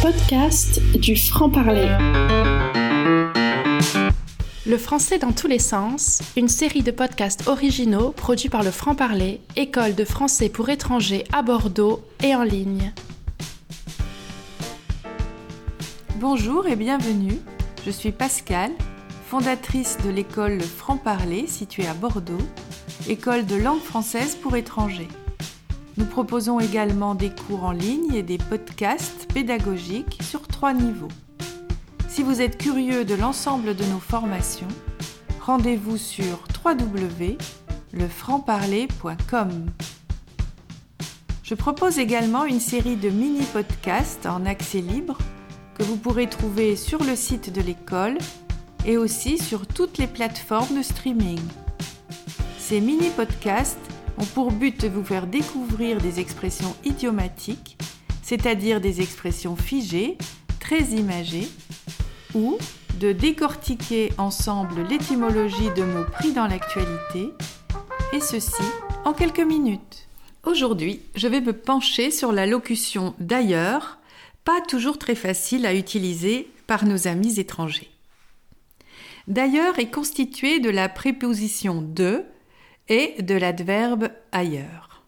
podcasts du franc-parler. Le français dans tous les sens, une série de podcasts originaux produits par le franc-parler, école de français pour étrangers à Bordeaux et en ligne. Bonjour et bienvenue. Je suis Pascal, fondatrice de l'école franc-parler située à Bordeaux, école de langue française pour étrangers. Nous proposons également des cours en ligne et des podcasts pédagogiques sur trois niveaux. Si vous êtes curieux de l'ensemble de nos formations, rendez-vous sur www.lefrancparler.com. Je propose également une série de mini-podcasts en accès libre que vous pourrez trouver sur le site de l'école et aussi sur toutes les plateformes de streaming. Ces mini-podcasts ont pour but de vous faire découvrir des expressions idiomatiques, c'est-à-dire des expressions figées, très imagées, ou de décortiquer ensemble l'étymologie de mots pris dans l'actualité, et ceci en quelques minutes. Aujourd'hui, je vais me pencher sur la locution d'ailleurs, pas toujours très facile à utiliser par nos amis étrangers. D'ailleurs est constituée de la préposition de et de l'adverbe ailleurs.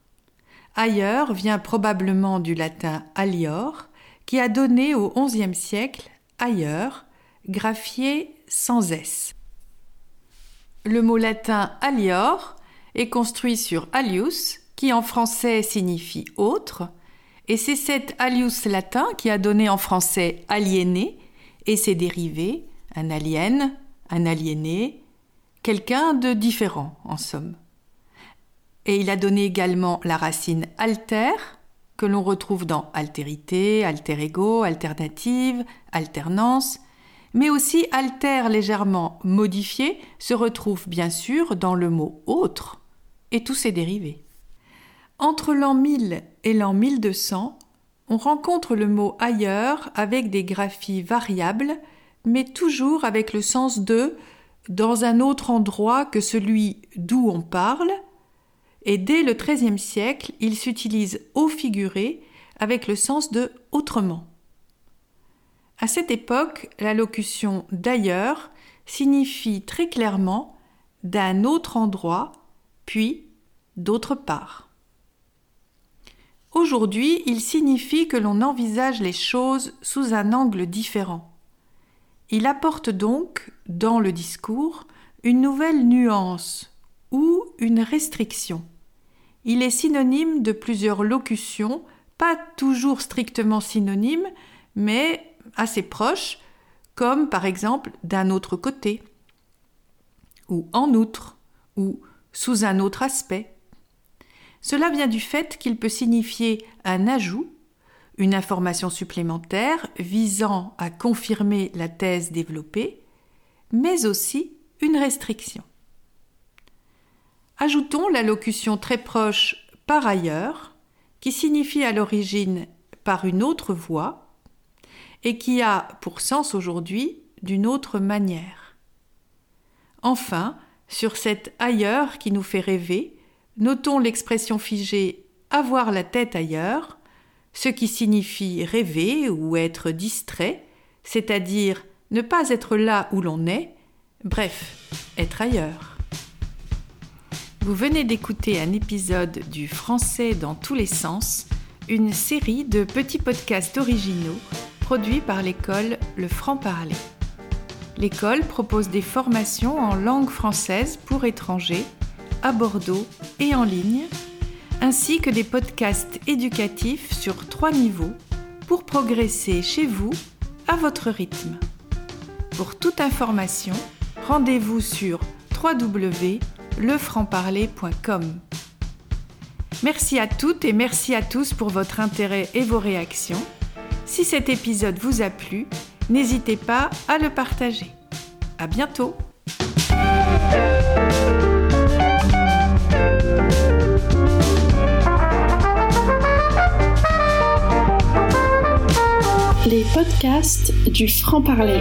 Ailleurs vient probablement du latin alior, qui a donné au XIe siècle ailleurs, graphié sans S. Le mot latin alior est construit sur alius, qui en français signifie autre, et c'est cet alius latin qui a donné en français aliéné et ses dérivés, un alien, un aliéné, quelqu'un de différent en somme. Et il a donné également la racine alter, que l'on retrouve dans altérité, alter ego, alternative, alternance, mais aussi alter légèrement modifié se retrouve bien sûr dans le mot autre et tous ses dérivés. Entre l'an 1000 et l'an 1200, on rencontre le mot ailleurs avec des graphies variables, mais toujours avec le sens de dans un autre endroit que celui d'où on parle, et dès le XIIIe siècle, il s'utilise au figuré avec le sens de autrement. À cette époque, la locution d'ailleurs signifie très clairement d'un autre endroit, puis d'autre part. Aujourd'hui, il signifie que l'on envisage les choses sous un angle différent. Il apporte donc, dans le discours, une nouvelle nuance ou une restriction. Il est synonyme de plusieurs locutions, pas toujours strictement synonymes, mais assez proches, comme par exemple d'un autre côté, ou en outre, ou sous un autre aspect. Cela vient du fait qu'il peut signifier un ajout, une information supplémentaire visant à confirmer la thèse développée, mais aussi une restriction. Ajoutons la locution très proche par ailleurs, qui signifie à l'origine par une autre voie, et qui a pour sens aujourd'hui d'une autre manière. Enfin, sur cet ailleurs qui nous fait rêver, notons l'expression figée avoir la tête ailleurs, ce qui signifie rêver ou être distrait, c'est-à-dire ne pas être là où l'on est, bref, être ailleurs. Vous venez d'écouter un épisode du Français dans tous les sens, une série de petits podcasts originaux produits par l'école Le Franc-Parler. L'école propose des formations en langue française pour étrangers à Bordeaux et en ligne, ainsi que des podcasts éducatifs sur trois niveaux pour progresser chez vous à votre rythme. Pour toute information, rendez-vous sur www lefrancparler.com. Merci à toutes et merci à tous pour votre intérêt et vos réactions. Si cet épisode vous a plu, n'hésitez pas à le partager. À bientôt! Les podcasts du franc-parler.